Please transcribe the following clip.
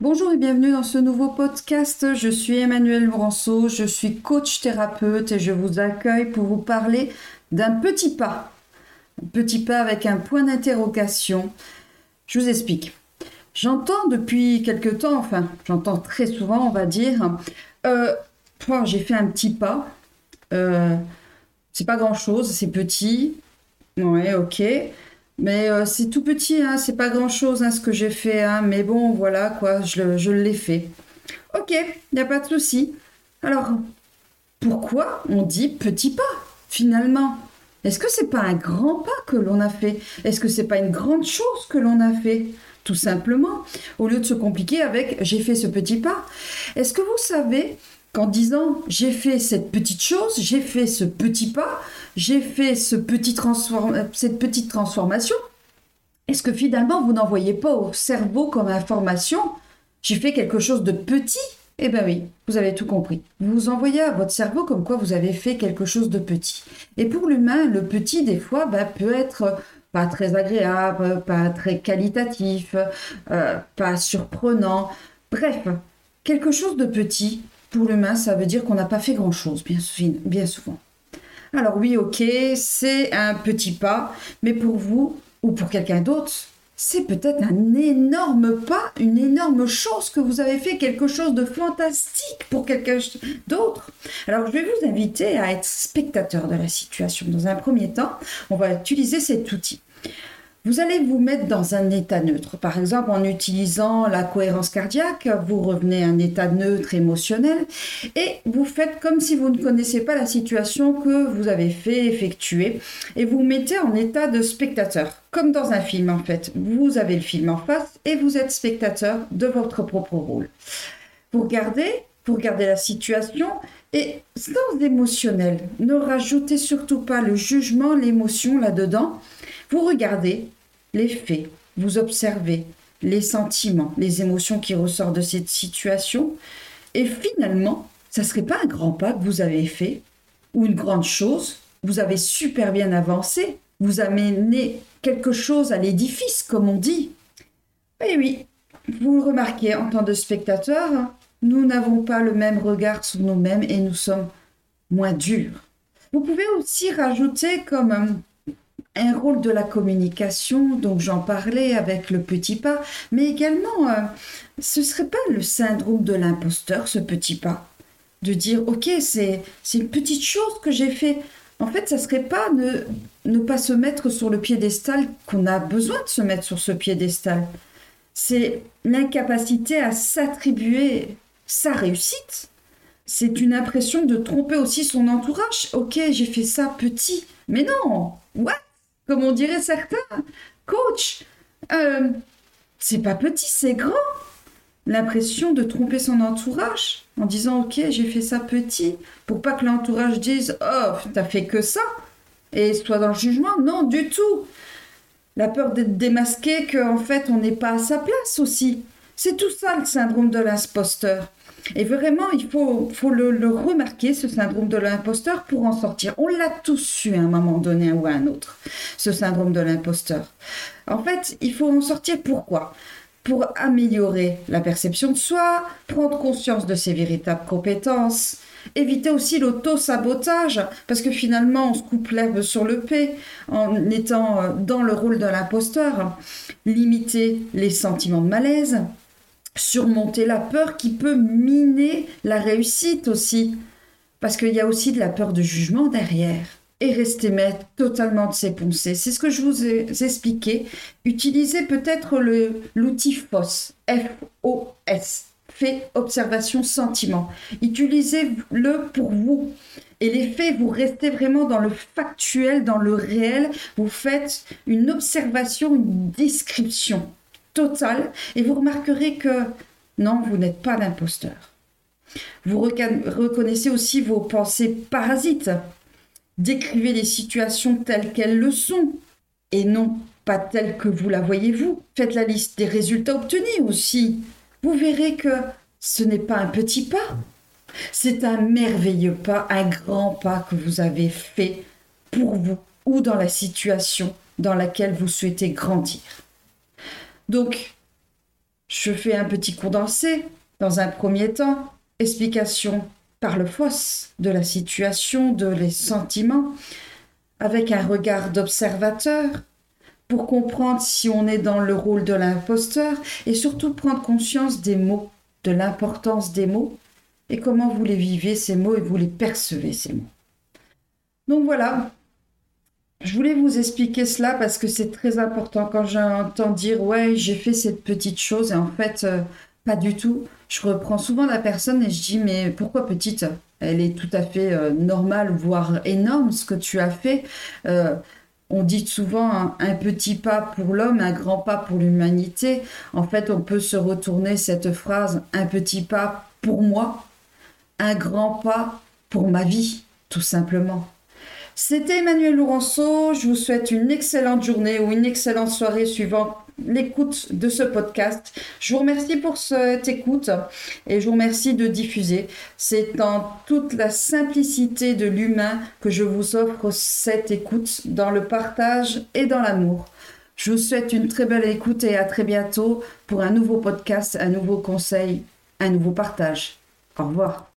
Bonjour et bienvenue dans ce nouveau podcast. Je suis Emmanuel Laurenceau, je suis coach thérapeute et je vous accueille pour vous parler d'un petit pas. Un petit pas avec un point d'interrogation. Je vous explique. J'entends depuis quelque temps, enfin j'entends très souvent on va dire, euh, j'ai fait un petit pas, euh, c'est pas grand chose, c'est petit, ouais ok, mais euh, c'est tout petit, hein, c'est pas grand chose hein, ce que j'ai fait, hein, mais bon, voilà quoi, je, je l'ai fait. Ok, il n'y a pas de souci. Alors, pourquoi on dit petit pas finalement? Est-ce que c'est pas un grand pas que l'on a fait? Est-ce que c'est pas une grande chose que l'on a fait? Tout simplement, au lieu de se compliquer avec j'ai fait ce petit pas. Est-ce que vous savez qu'en disant j'ai fait cette petite chose, j'ai fait ce petit pas, j'ai fait ce petit cette petite transformation, est-ce que finalement vous n'envoyez pas au cerveau comme information j'ai fait quelque chose de petit? Eh bien oui, vous avez tout compris. Vous envoyez à votre cerveau comme quoi vous avez fait quelque chose de petit. Et pour l'humain, le petit, des fois, bah, peut être pas très agréable, pas très qualitatif, euh, pas surprenant. Bref, quelque chose de petit, pour l'humain, ça veut dire qu'on n'a pas fait grand-chose, bien, bien souvent. Alors oui, ok, c'est un petit pas, mais pour vous ou pour quelqu'un d'autre, c'est peut-être un énorme pas, une énorme chose que vous avez fait, quelque chose de fantastique pour quelqu'un d'autre. Alors je vais vous inviter à être spectateur de la situation. Dans un premier temps, on va utiliser cet outil. Vous allez vous mettre dans un état neutre. Par exemple, en utilisant la cohérence cardiaque, vous revenez à un état neutre émotionnel et vous faites comme si vous ne connaissez pas la situation que vous avez fait effectuer et vous mettez en état de spectateur, comme dans un film en fait. Vous avez le film en face et vous êtes spectateur de votre propre rôle. Vous regardez, vous regardez la situation et sans émotionnel. Ne rajoutez surtout pas le jugement, l'émotion là-dedans. Vous regardez, les faits, vous observez les sentiments, les émotions qui ressortent de cette situation, et finalement, ça serait pas un grand pas que vous avez fait, ou une grande chose, vous avez super bien avancé, vous amenez quelque chose à l'édifice, comme on dit. Et oui, vous remarquez en tant que spectateur, nous n'avons pas le même regard sur nous-mêmes et nous sommes moins durs. Vous pouvez aussi rajouter comme un rôle de la communication, donc j'en parlais avec le petit pas, mais également, euh, ce serait pas le syndrome de l'imposteur, ce petit pas, de dire, ok, c'est une petite chose que j'ai fait. En fait, ça serait pas ne, ne pas se mettre sur le piédestal qu'on a besoin de se mettre sur ce piédestal. C'est l'incapacité à s'attribuer sa réussite. C'est une impression de tromper aussi son entourage. Ok, j'ai fait ça petit. Mais non, what? Comme on dirait certains. Coach, euh, c'est pas petit, c'est grand. L'impression de tromper son entourage en disant ok j'ai fait ça petit pour pas que l'entourage dise oh t'as fait que ça et soit dans le jugement non du tout la peur d'être démasqué qu'en fait on n'est pas à sa place aussi c'est tout ça le syndrome de l'imposteur et vraiment, il faut, le, remarquer, ce syndrome de l'imposteur, pour en sortir. On l'a tous eu à un moment donné ou à un autre, ce syndrome de l'imposteur. En fait, il faut en sortir pourquoi? Pour améliorer la perception de soi, prendre conscience de ses véritables compétences, éviter aussi l'auto-sabotage, parce que finalement, on se coupe l'herbe sur le pied en étant euh, dans le rôle de l'imposteur, limiter les sentiments de malaise, surmonter la peur qui peut miner la réussite aussi. Parce qu'il y a aussi de la peur de jugement derrière. Et rester maître totalement de ses pensées. C'est ce que je vous ai expliqué. Utilisez peut-être l'outil FOS. F-O-S. Fait observation sentiment. Utilisez-le pour vous. Et les faits, vous restez vraiment dans le factuel, dans le réel. Vous faites une observation, une description et vous remarquerez que non, vous n'êtes pas l'imposteur. Vous reconnaissez aussi vos pensées parasites. Décrivez les situations telles qu'elles le sont et non pas telles que vous la voyez vous. Faites la liste des résultats obtenus aussi. Vous verrez que ce n'est pas un petit pas. C'est un merveilleux pas, un grand pas que vous avez fait pour vous ou dans la situation dans laquelle vous souhaitez grandir. Donc, Je fais un petit condensé dans un premier temps, explication par le fausse de la situation, de les sentiments, avec un regard d'observateur, pour comprendre si on est dans le rôle de l'imposteur et surtout prendre conscience des mots, de l'importance des mots et comment vous les vivez ces mots et vous les percevez ces mots. Donc voilà, je voulais vous expliquer cela parce que c'est très important quand j'entends dire ouais j'ai fait cette petite chose et en fait euh, pas du tout. Je reprends souvent la personne et je dis mais pourquoi petite? Elle est tout à fait euh, normale voire énorme ce que tu as fait. Euh, on dit souvent un, petit pas pour l'homme, un grand pas pour l'humanité. En fait, on peut se retourner cette phrase un petit pas pour moi, un grand pas pour ma vie, tout simplement. C'était Emmanuel Laurenceau. Je vous souhaite une excellente journée ou une excellente soirée suivant l'écoute de ce podcast. Je vous remercie pour cette écoute et je vous remercie de diffuser. C'est en toute la simplicité de l'humain que je vous offre cette écoute dans le partage et dans l'amour. Je vous souhaite une très belle écoute et à très bientôt pour un nouveau podcast, un nouveau conseil, un nouveau partage. Au revoir.